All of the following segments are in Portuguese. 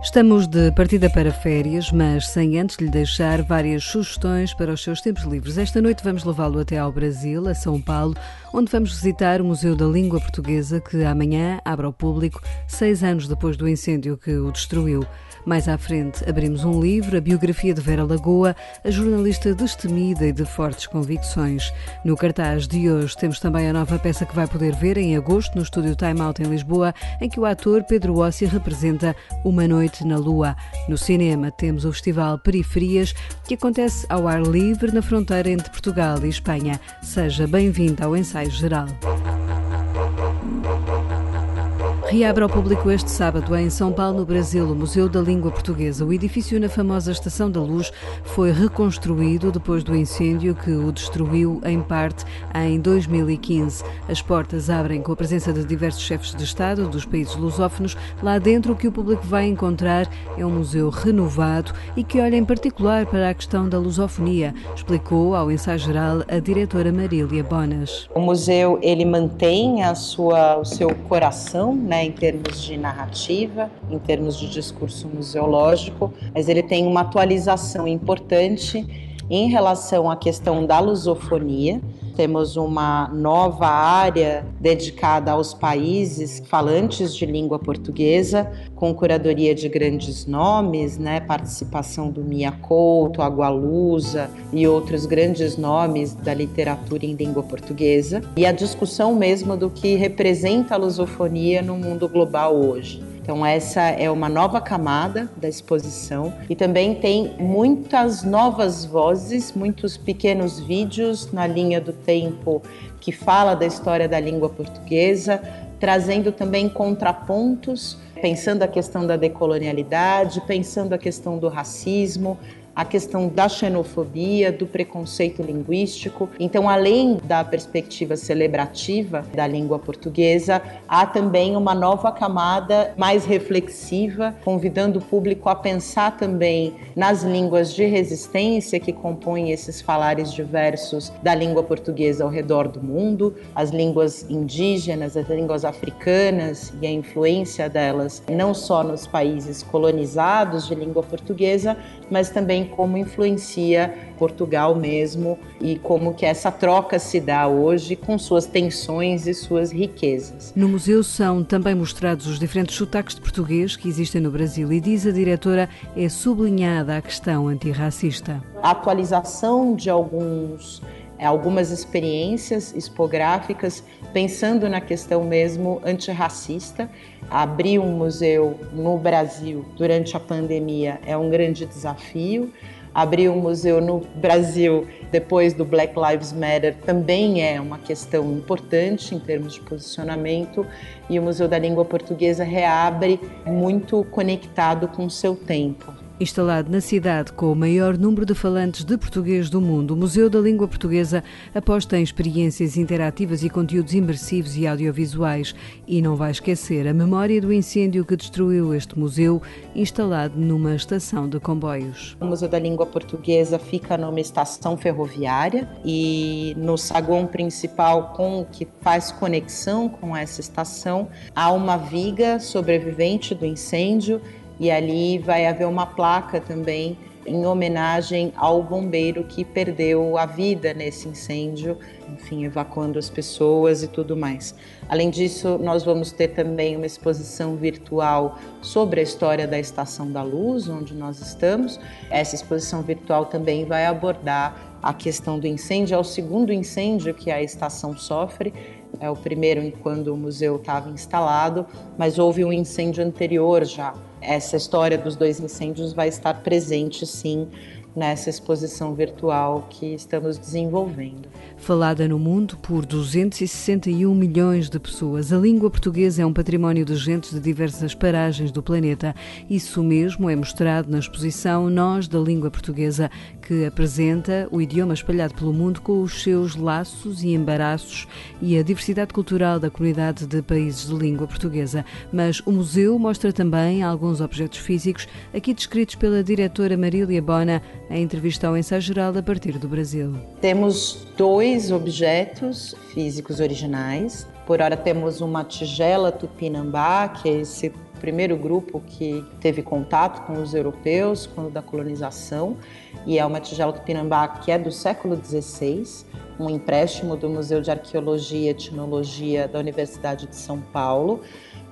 Estamos de partida para férias, mas sem antes lhe deixar várias sugestões para os seus tempos livres. Esta noite vamos levá-lo até ao Brasil, a São Paulo, onde vamos visitar o Museu da Língua Portuguesa, que amanhã abre ao público, seis anos depois do incêndio que o destruiu. Mais à frente, abrimos um livro, a biografia de Vera Lagoa, a jornalista destemida e de fortes convicções. No cartaz de hoje temos também a nova peça que vai poder ver em agosto no estúdio Time Out em Lisboa, em que o ator Pedro Ossi representa Uma Noite na Lua. No cinema temos o Festival Periferias, que acontece ao ar livre na fronteira entre Portugal e Espanha. Seja bem-vindo ao ensaio geral. Reabre ao público este sábado em São Paulo, no Brasil, o Museu da Língua Portuguesa. O edifício na famosa Estação da Luz foi reconstruído depois do incêndio que o destruiu em parte em 2015. As portas abrem com a presença de diversos chefes de Estado dos países lusófonos. Lá dentro, o que o público vai encontrar é um museu renovado e que olha em particular para a questão da lusofonia, explicou ao ensaio geral a diretora Marília Bonas. O museu ele mantém a sua, o seu coração, né? Né, em termos de narrativa, em termos de discurso museológico, mas ele tem uma atualização importante em relação à questão da lusofonia. Temos uma nova área dedicada aos países falantes de língua portuguesa, com curadoria de grandes nomes, né? participação do Mia Couto, Agualusa e outros grandes nomes da literatura em língua portuguesa, e a discussão mesmo do que representa a lusofonia no mundo global hoje. Então, essa é uma nova camada da exposição e também tem muitas novas vozes, muitos pequenos vídeos na linha do tempo que fala da história da língua portuguesa, trazendo também contrapontos, pensando a questão da decolonialidade, pensando a questão do racismo, a questão da xenofobia, do preconceito linguístico. Então, além da perspectiva celebrativa da língua portuguesa, há também uma nova camada mais reflexiva, convidando o público a pensar também nas línguas de resistência que compõem esses falares diversos da língua portuguesa ao redor do mundo, as línguas indígenas, as línguas africanas e a influência delas não só nos países colonizados de língua portuguesa, mas também como influencia Portugal mesmo e como que essa troca se dá hoje com suas tensões e suas riquezas. No museu são também mostrados os diferentes sotaques de português que existem no Brasil e diz a diretora é sublinhada a questão antirracista. A atualização de alguns algumas experiências expográficas pensando na questão mesmo antirracista. Abrir um museu no Brasil durante a pandemia é um grande desafio. Abrir um museu no Brasil depois do Black Lives Matter também é uma questão importante em termos de posicionamento e o Museu da Língua Portuguesa reabre muito conectado com o seu tempo. Instalado na cidade com o maior número de falantes de português do mundo, o Museu da Língua Portuguesa aposta em experiências interativas e conteúdos imersivos e audiovisuais. E não vai esquecer a memória do incêndio que destruiu este museu, instalado numa estação de comboios. O Museu da Língua Portuguesa fica numa estação ferroviária e no saguão principal com que faz conexão com essa estação há uma viga sobrevivente do incêndio e ali vai haver uma placa também em homenagem ao bombeiro que perdeu a vida nesse incêndio, enfim, evacuando as pessoas e tudo mais. Além disso, nós vamos ter também uma exposição virtual sobre a história da Estação da Luz, onde nós estamos. Essa exposição virtual também vai abordar a questão do incêndio, é o segundo incêndio que a estação sofre. É o primeiro quando o museu estava instalado, mas houve um incêndio anterior já essa história dos dois incêndios vai estar presente, sim, nessa exposição virtual que estamos desenvolvendo. Falada no mundo por 261 milhões de pessoas, a língua portuguesa é um património de gente de diversas paragens do planeta. Isso mesmo é mostrado na exposição Nós da Língua Portuguesa, que apresenta o idioma espalhado pelo mundo com os seus laços e embaraços e a diversidade cultural da comunidade de países de língua portuguesa. Mas o museu mostra também alguns objetos físicos, aqui descritos pela diretora Marília Bona em entrevista ao Ensaio Geral a partir do Brasil. Temos dois objetos físicos originais. Por hora temos uma tigela tupinambá, que é esse primeiro grupo que teve contato com os europeus quando da colonização, e é uma tigela tupinambá que é do século XVI, um empréstimo do Museu de Arqueologia e Etnologia da Universidade de São Paulo.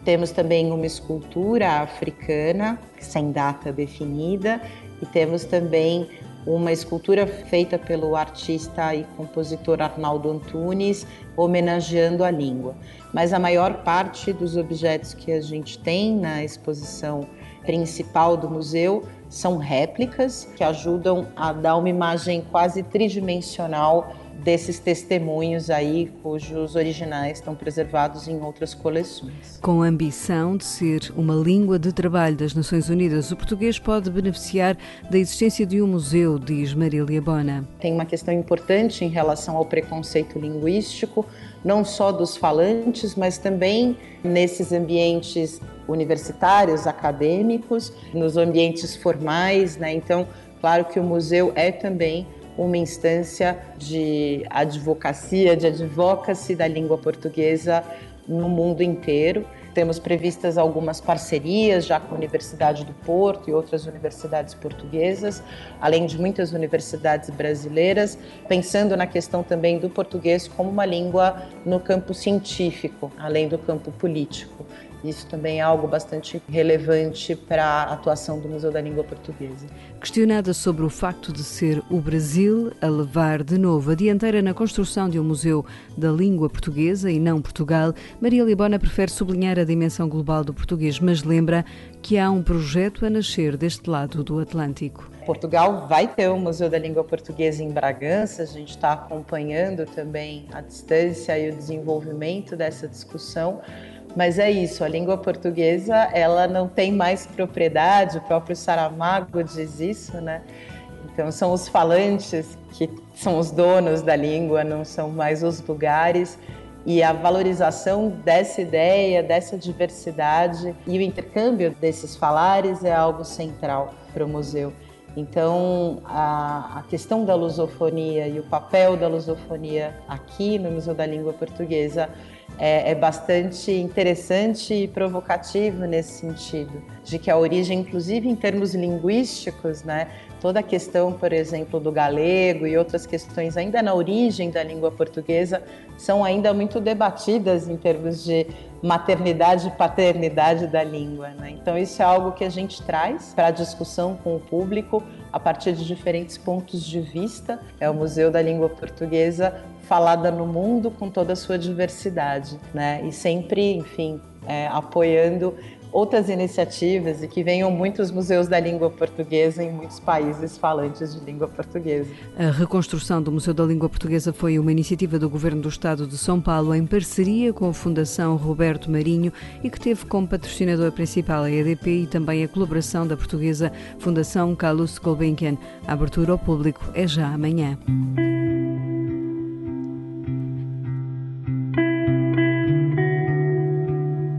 Temos também uma escultura africana, sem data definida, e temos também uma escultura feita pelo artista e compositor Arnaldo Antunes, homenageando a língua. Mas a maior parte dos objetos que a gente tem na exposição principal do museu são réplicas que ajudam a dar uma imagem quase tridimensional desses testemunhos aí, cujos originais estão preservados em outras coleções. Com a ambição de ser uma língua de trabalho das Nações Unidas, o português pode beneficiar da existência de um museu, diz Marília Bona. Tem uma questão importante em relação ao preconceito linguístico, não só dos falantes, mas também nesses ambientes universitários, acadêmicos, nos ambientes formais, né? Então, claro que o museu é também uma instância de advocacia, de advocacy da língua portuguesa no mundo inteiro. Temos previstas algumas parcerias já com a Universidade do Porto e outras universidades portuguesas, além de muitas universidades brasileiras, pensando na questão também do português como uma língua no campo científico, além do campo político. Isso também é algo bastante relevante para a atuação do Museu da Língua Portuguesa. Questionada sobre o facto de ser o Brasil a levar de novo a dianteira na construção de um museu da língua portuguesa e não Portugal, Maria Libona prefere sublinhar a dimensão global do português, mas lembra que há um projeto a nascer deste lado do Atlântico. Portugal vai ter o Museu da Língua Portuguesa em Bragança, a gente está acompanhando também a distância e o desenvolvimento dessa discussão. Mas é isso, a língua portuguesa, ela não tem mais propriedade, o próprio Saramago diz isso, né? Então são os falantes que são os donos da língua, não são mais os lugares. E a valorização dessa ideia, dessa diversidade e o intercâmbio desses falares é algo central para o museu. Então, a, a, questão da lusofonia e o papel da lusofonia aqui no Museu da Língua Portuguesa é, é, bastante interessante e provocativo nesse sentido, de que a origem, inclusive em termos linguísticos, né, toda a questão, por exemplo, do galego e outras questões ainda na origem da língua portuguesa são ainda muito debatidas em termos de maternidade e paternidade da língua. Né? Então, isso é algo que a gente traz para a discussão com o público a partir de diferentes pontos de vista. É o Museu da Língua Portuguesa falada no mundo com toda a sua diversidade, né? E sempre, enfim, é, apoiando outras iniciativas e que venham muitos museus da língua portuguesa em muitos países falantes de língua portuguesa. A reconstrução do Museu da Língua Portuguesa foi uma iniciativa do Governo do Estado de São Paulo em parceria com a Fundação Roberto Marinho e que teve como patrocinador principal a EDP e também a colaboração da portuguesa Fundação Carlos Gulbenkian. A abertura ao público é já amanhã.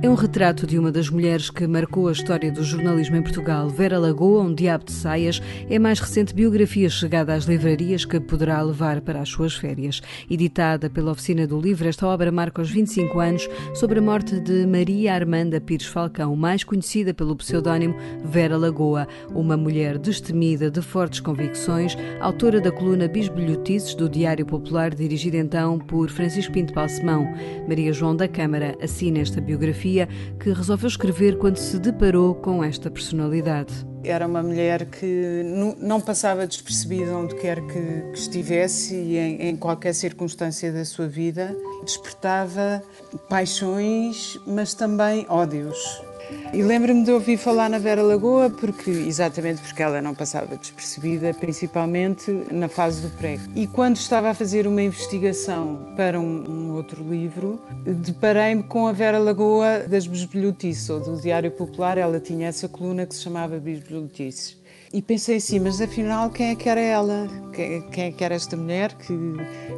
É um retrato de uma das mulheres que marcou a história do jornalismo em Portugal. Vera Lagoa, Um Diabo de Saias, é a mais recente biografia chegada às livrarias que poderá levar para as suas férias. Editada pela Oficina do Livro, esta obra marca os 25 anos sobre a morte de Maria Armanda Pires Falcão, mais conhecida pelo pseudónimo Vera Lagoa, uma mulher destemida, de fortes convicções, autora da coluna Bisbilhotices do Diário Popular, dirigida então por Francisco Pinto Balsemão. Maria João da Câmara assina esta biografia que resolveu escrever quando se deparou com esta personalidade. Era uma mulher que não passava despercebida onde quer que, estivesse e em, em qualquer circunstância da sua vida. Despertava paixões, mas também ódios. E lembro-me de ouvir falar na Vera Lagoa, porque, exatamente porque ela não passava despercebida, principalmente na fase do pré. E quando estava a fazer uma investigação para um, um outro livro, deparei-me com a Vera Lagoa das Bisbilhotices, ou do Diário Popular. Ela tinha essa coluna que se chamava Bisbilhotices. E pensei assim, mas afinal quem é que era ela? Quem, é que era esta mulher que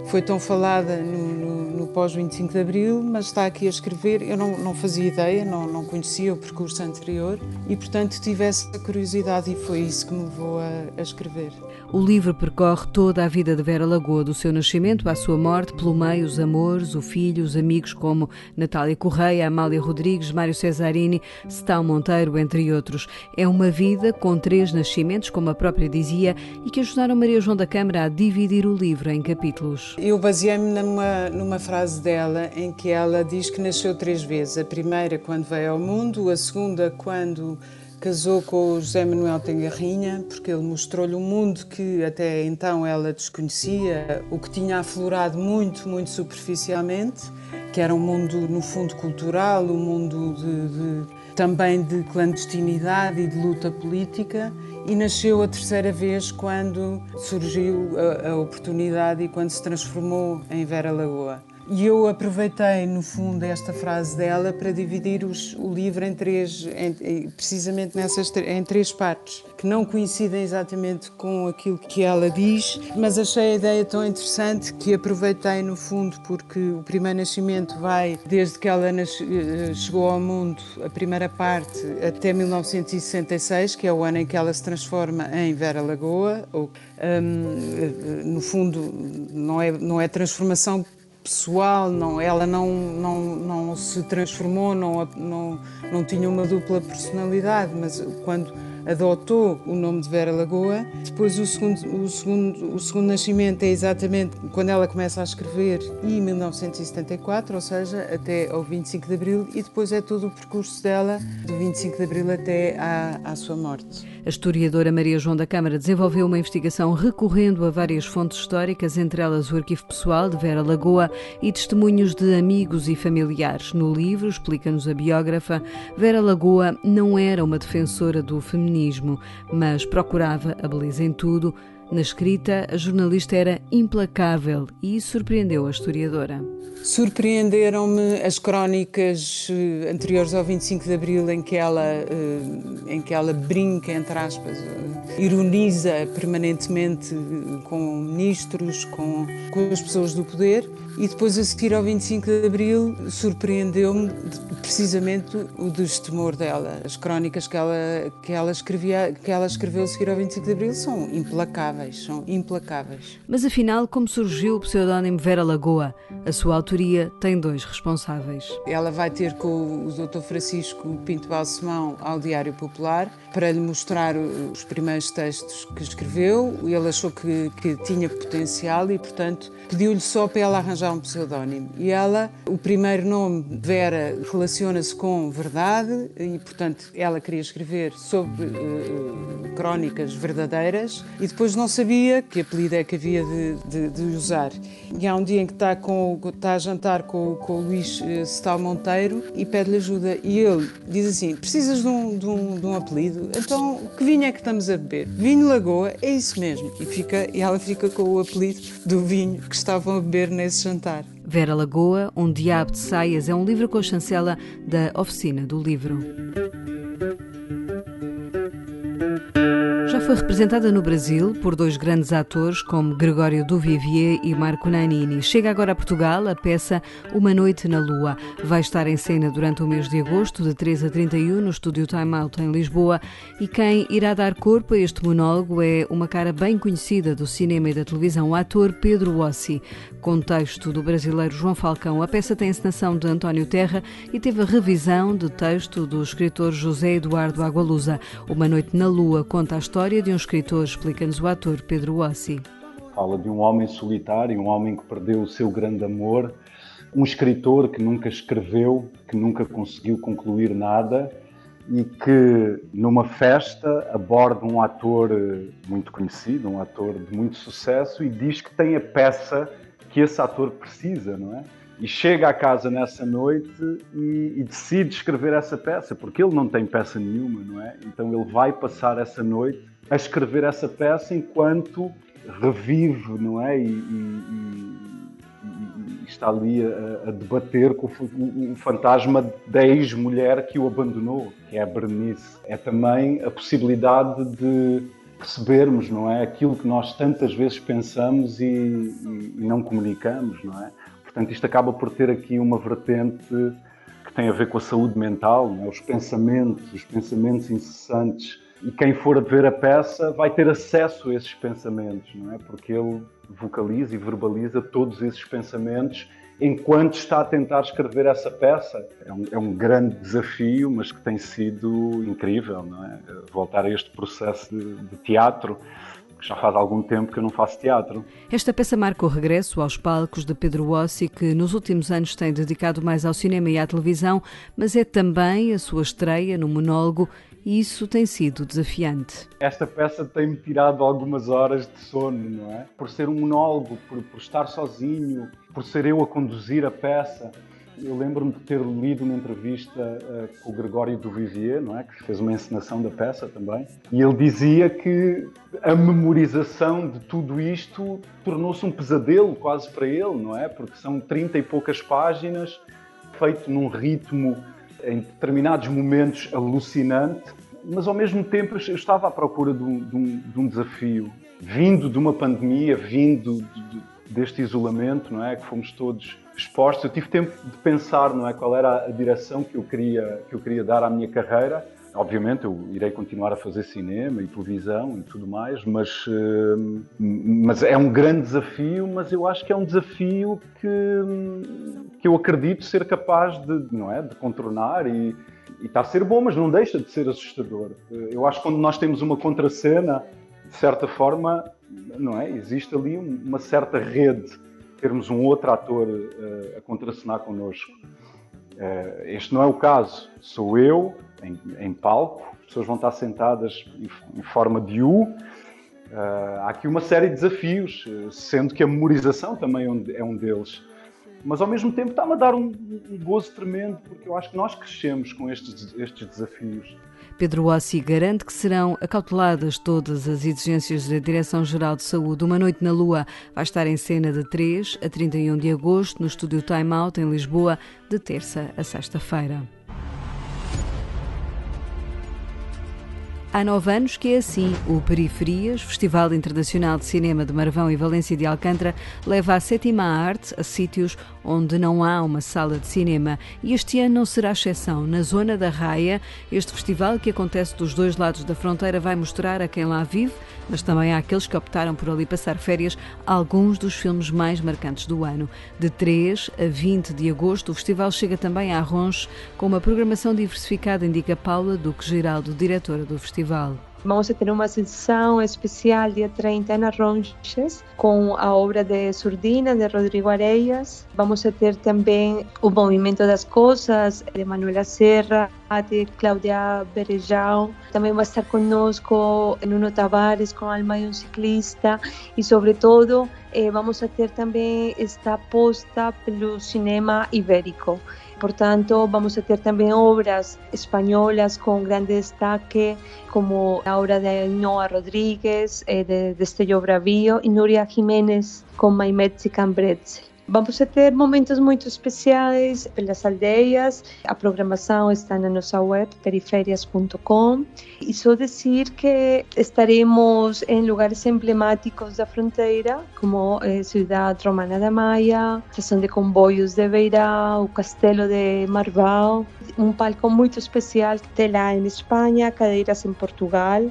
foi tão falada no, no, no pós-25 de Abril, mas está aqui a escrever? Eu não, não fazia ideia, não, não conhecia o percurso anterior e, portanto, tive essa curiosidade e foi isso que me levou a, a escrever. O livro percorre toda a vida de Vera Lagoa, do seu nascimento à sua morte, pelo meio os amores, o filho, os amigos como Natália Correia, Amália Rodrigues, Mário Cesarini, Stão Monteiro, entre outros. É uma vida com três nascimentos, como a própria dizia, e que ajudaram Maria João da Câmara a dividir o livro em capítulos. Eu baseei-me numa, numa frase dela em que ela diz que nasceu três vezes. A primeira quando veio ao mundo, a segunda quando Casou com o José Manuel Tengarrinha porque ele mostrou-lhe um mundo que até então ela desconhecia, o que tinha aflorado muito, muito superficialmente, que era um mundo, no fundo, cultural, um mundo de, de, também de clandestinidade e de luta política. E nasceu a terceira vez quando surgiu a, a oportunidade e quando se transformou em Vera Lagoa. E eu aproveitei, no fundo, esta frase dela para dividir os, o livro em três, em, precisamente nessas em três partes, que não coincidem exatamente com aquilo que ela diz, mas achei a ideia tão interessante que aproveitei, no fundo, porque o primeiro nascimento vai desde que ela eh, chegou ao mundo, a primeira parte, até 1966, que é o ano em que ela se transforma em Vera Lagoa, ou, um, no fundo, não é, não é transformação pessoal, não, ela não, não, não se transformou, não, não, não tinha uma dupla personalidade, mas quando adotou o nome de Vera Lagoa. Depois o segundo, o segundo, o segundo nascimento é exatamente quando ela começa a escrever, em 1974, ou seja, até ao 25 de Abril, e depois é todo o percurso dela, do 25 de Abril até à, à sua morte. A historiadora Maria João da Câmara desenvolveu uma investigação recorrendo a várias fontes históricas, entre elas o arquivo pessoal de Vera Lagoa e testemunhos de amigos e familiares. No livro, explica-nos a biógrafa, Vera Lagoa não era uma defensora do feminismo feminismo, mas procurava a beleza em tudo. Na escrita, a jornalista era implacável e surpreendeu a historiadora. Surpreenderam-me as crónicas eh, anteriores ao 25 de Abril em que ela, eh, em que ela brinca, entre aspas, eh, ironiza permanentemente com ministros, com, com as pessoas do poder. E depois, a seguir ao 25 de Abril, surpreendeu-me precisamente o destemor dela. As crónicas que ela, que, ela escrevia, que ela escreveu a seguir ao 25 de Abril são implacáveis, são implacáveis. Mas afinal, como surgiu o pseudónimo Vera Lagoa? A sua autoria tem dois responsáveis. Ela vai ter com o Dr. Francisco Pinto Balsemão ao Diário Popular para lhe mostrar os primeiros textos que escreveu. Ele achou que, que tinha potencial e, portanto, pediu-lhe só para ela arranjar um pseudónimo. E ela, o primeiro nome, Vera, relaciona-se com verdade e, portanto, ela queria escrever sobre uh, crónicas verdadeiras e depois não sabia que apelido é que havia de, de, de, usar. E há um dia em que está, com, está a jantar com, com o Luís uh, Stal Monteiro e pede-lhe ajuda. E ele diz assim: Precisas de um, de um, de um apelido? Então, que vinho é que estamos a beber? Vinho Lagoa, é isso mesmo. E, fica, e ela fica com o apelido do vinho que estavam a beber nesse jantar. Vera Lagoa, Um Diabo de Saias é um livro com a chancela da Oficina do Livro. Foi representada no Brasil por dois grandes atores como Gregório Duvivier e Marco Nanini. Chega agora a Portugal a peça Uma Noite na Lua. Vai estar em cena durante o mês de agosto, de 3 a 31, no estúdio Time Out em Lisboa. E quem irá dar corpo a este monólogo é uma cara bem conhecida do cinema e da televisão, o ator Pedro Ossi. Com texto do brasileiro João Falcão, a peça tem encenação de António Terra e teve a revisão de texto do escritor José Eduardo Agualusa. Uma Noite na Lua conta a história de um escritor, explica-nos o ator Pedro Ossi. Fala de um homem solitário, um homem que perdeu o seu grande amor, um escritor que nunca escreveu, que nunca conseguiu concluir nada e que numa festa aborda um ator muito conhecido, um ator de muito sucesso e diz que tem a peça que esse ator precisa, não é? E chega à casa nessa noite e, e, decide escrever essa peça, porque ele não tem peça nenhuma, não é? Então ele vai passar essa noite a escrever essa peça enquanto revive, não é? E, e, e está ali a, a, debater com o, o fantasma da ex-mulher que o abandonou, que é a Bernice. É também a possibilidade de percebermos, não é? Aquilo que nós tantas vezes pensamos e, e, e não comunicamos, não é? Portanto, isto acaba por ter aqui uma vertente que tem a ver com a saúde mental, é? os pensamentos, os pensamentos incessantes. E quem for ver a peça vai ter acesso a esses pensamentos, não é? Porque ele vocaliza e verbaliza todos esses pensamentos enquanto está a tentar escrever essa peça. É um, é um, grande desafio, mas que tem sido incrível, não é? Voltar a este processo de, de teatro que já faz algum tempo que eu não faço teatro. Esta peça marca o regresso aos palcos de Pedro Ossi, que nos últimos anos tem dedicado mais ao cinema e à televisão, mas é também a sua estreia no monólogo e isso tem sido desafiante. Esta peça tem-me tirado algumas horas de sono, não é? Por ser um monólogo, por, por estar sozinho, por ser eu a conduzir a peça. Eu lembro-me de ter lido uma entrevista uh, com o Gregório Duvivier, não é? que fez uma encenação da peça também, e ele dizia que a memorização de tudo isto tornou-se um pesadelo quase para ele, não é? Porque são 30 e poucas páginas, feito num ritmo em determinados momentos alucinante, mas ao mesmo tempo eu estava à procura de um, de um, de um desafio, vindo de uma pandemia, vindo de, de, deste isolamento, não é, que fomos todos expostos. Eu tive tempo de pensar, não é, qual era a direção que eu queria que eu queria dar à minha carreira Obviamente eu irei continuar a fazer cinema e televisão e tudo mais, mas, uh, mas é um grande desafio, mas eu acho que é um desafio que, que eu acredito ser capaz de, não é, de contornar e, e está a ser bom, mas não deixa de ser assustador. Eu acho que quando nós temos uma contracena, de certa forma, não é, existe ali uma certa rede, termos um outro ator uh, a contracenar connosco. Uh, este não é o caso, sou eu, em, em palco, as pessoas vão estar sentadas em, em forma de U. Uh, há aqui uma série de desafios, sendo que a memorização também é um, é um deles. Mas ao mesmo tempo está-me a dar um, um, gozo tremendo, porque eu acho que nós crescemos com estes, estes desafios. Pedro Ossi garante que serão acauteladas todas as exigências da Direção-Geral de Saúde. Uma Noite na Lua vai estar em cena de 3 a 31 de agosto no estúdio Time Out, em Lisboa, de terça a sexta-feira. Há nove anos que é assim. O Periferias, Festival Internacional de Cinema de Marvão e Valência de Alcântara, leva a sétima arte a sítios onde não há uma sala de cinema. E este ano não será exceção. Na Zona da Raia, este festival, que acontece dos dois lados da fronteira, vai mostrar a quem lá vive, mas também àqueles que optaram por ali passar férias, alguns dos filmes mais marcantes do ano. De 3 a 20 de agosto, o festival chega também a Ronche, com uma programação diversificada, indica Paula Duque Giraldo, diretora do festival. Vamos ter uma sessão especial dia 30 na Ronches com a obra de Surdina de Rodrigo Areias. Vamos ter também o Movimento das Coisas de Manuela Serra, de Cláudia Berejão. Também vai estar conosco Nuno Tavares com Alma de um Ciclista e, sobretudo, eh, vamos ter também esta aposta pelo cinema ibérico. Portanto, vamos a ter también obras españolas con grande destaque, como la obra de Noa Rodríguez, eh, de Destello Bravío, y Nuria Jiménez con Maimet Cambretze. Vamos ter momentos muito especiais pelas aldeias. A programação está na nossa web, periferias.com. E só dizer que estaremos em lugares emblemáticos da fronteira, como a Cidade Romana da Maia, Estação de Comboios de Beirá, o Castelo de Marvão. Um palco muito especial que tem lá em Espanha, cadeiras em Portugal.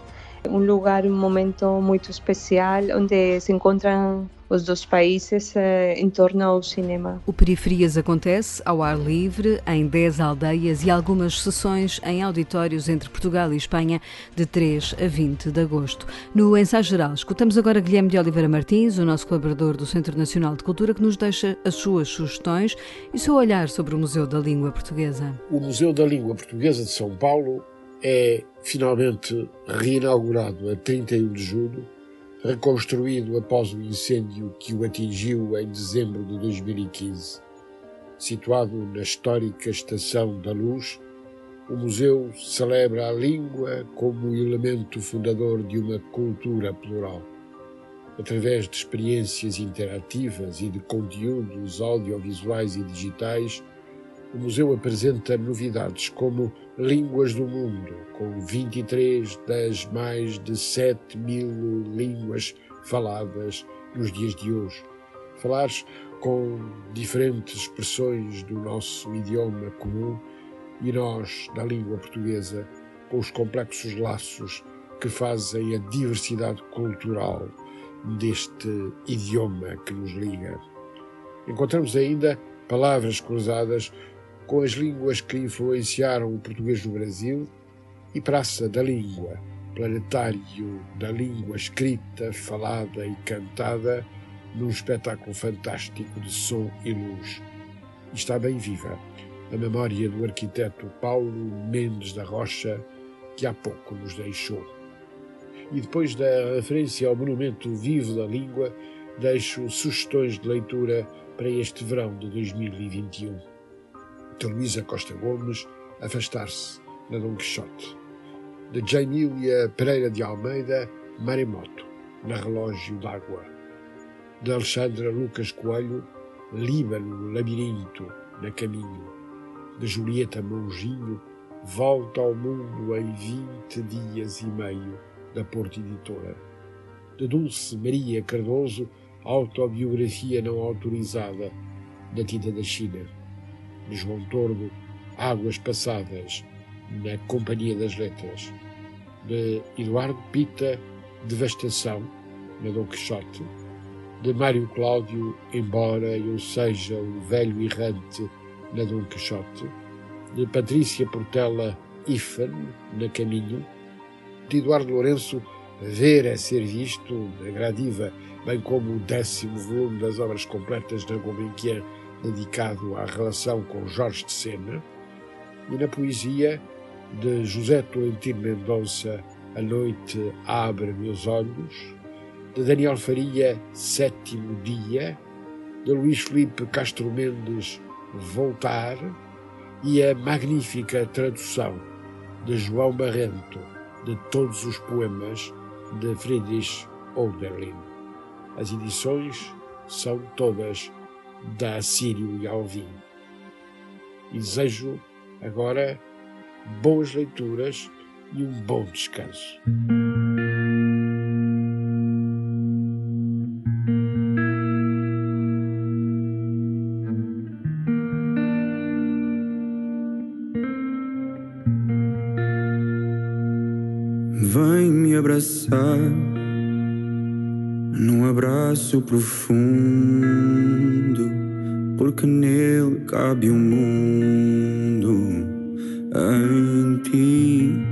Um lugar, um momento muito especial, onde se encontram os dois países eh, em torno ao cinema. O Periferias acontece ao ar livre, em 10 aldeias e algumas sessões em auditórios entre Portugal e Espanha, de 3 a 20 de agosto. No ensaio geral, escutamos agora Guilherme de Oliveira Martins, o nosso colaborador do Centro Nacional de Cultura, que nos deixa as suas sugestões e o seu olhar sobre o Museu da Língua Portuguesa. O Museu da Língua Portuguesa de São Paulo é finalmente reinaugurado a 31 de julho reconstruído após o incêndio que o atingiu em dezembro de 2015. Situado na histórica Estação da Luz, o museu celebra a língua como elemento fundador de uma cultura plural. Através de experiências interativas e de conteúdos audiovisuais e digitais, o museu apresenta novidades como Línguas do Mundo, com 23 das mais de 7 mil línguas faladas nos dias de hoje. Falares com diferentes expressões do nosso idioma comum e nós, da língua portuguesa, com os complexos laços que fazem a diversidade cultural deste idioma que nos liga. Encontramos ainda palavras cruzadas com as línguas que influenciaram o português no Brasil e Praça da Língua, planetário da língua escrita, falada e cantada, num espetáculo fantástico de som e luz. Está bem viva a memória do arquiteto Paulo Mendes da Rocha, que há pouco nos deixou. E depois da referência ao monumento vivo da língua, deixo sugestões de leitura para este verão de 2021. De Luísa Costa Gomes, Afastar-se, na Dom Quixote. De Jaimília Pereira de Almeida, Maremoto, na Relógio d'Água. De Alexandra Lucas Coelho, Líbano, Labirinto, na Caminho. De Julieta Monginho, Volta ao Mundo em 20 dias e meio, da Porta Editora. De Dulce Maria Cardoso, Autobiografia não autorizada, da Tinta da China. De João Tordo, Águas Passadas, na Companhia das Letras. De Eduardo Pita, Devastação, na Dom Quixote. De Mário Cláudio, Embora eu seja o velho errante, na Dom Quixote. De Patrícia Portela, Ifan, na Caminho de Eduardo Lourenço, Ver é Ser Visto, na Gradiva, bem como o décimo volume das obras completas da Gulbenkian, dedicado à relação com Jorge de Sena, e na poesia de José Tolentino Mendonça, A Noite Abre Meus Olhos, de Daniel Faria, Sétimo Dia, de Luís Felipe Castro Mendes, Voltar, e a magnífica tradução de João Barrento, de todos os poemas de Friedrich Hölderlin. As edições são todas da Sírio e Alvim. E desejo agora boas leituras e um bom descanso. abraçar num abraço profundo, porque nele cabe o um mundo em ti.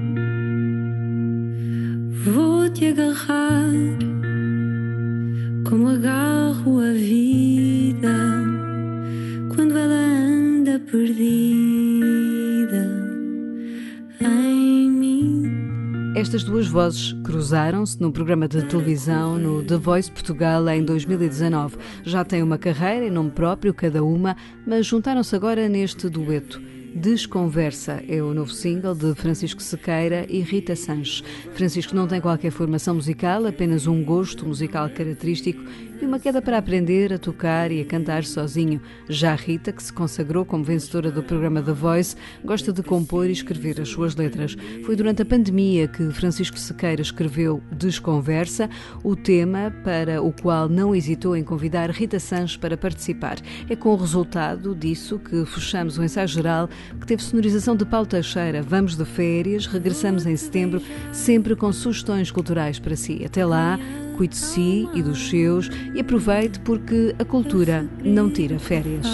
Duas vozes cruzaram-se num programa de televisão no The Voice Portugal em 2019. Já têm uma carreira em nome próprio, cada uma, mas juntaram-se agora neste dueto. Desconversa é o novo single de Francisco Sequeira e Rita Sanches. Francisco não tem qualquer formação musical, apenas um gosto musical característico e uma queda para aprender a tocar e a cantar sozinho. Já Rita, que se consagrou como vencedora do programa The Voice, gosta de compor e escrever as suas letras. Foi durante a pandemia que Francisco Sequeira escreveu Desconversa, o tema para o qual não hesitou em convidar Rita Sanches para participar. É com o resultado disso que fechamos o ensaio geral que teve sonorização de Paulo Teixeira. Vamos de férias, regressamos em setembro, sempre com sugestões culturais para si. Até lá, cuide de si e dos seus e aproveite porque a cultura não tira férias.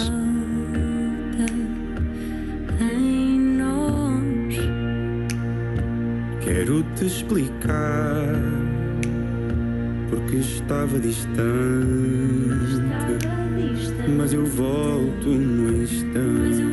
Quero te explicar porque estava distante, mas eu volto no instante